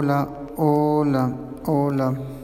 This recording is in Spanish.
hola, hola, hola.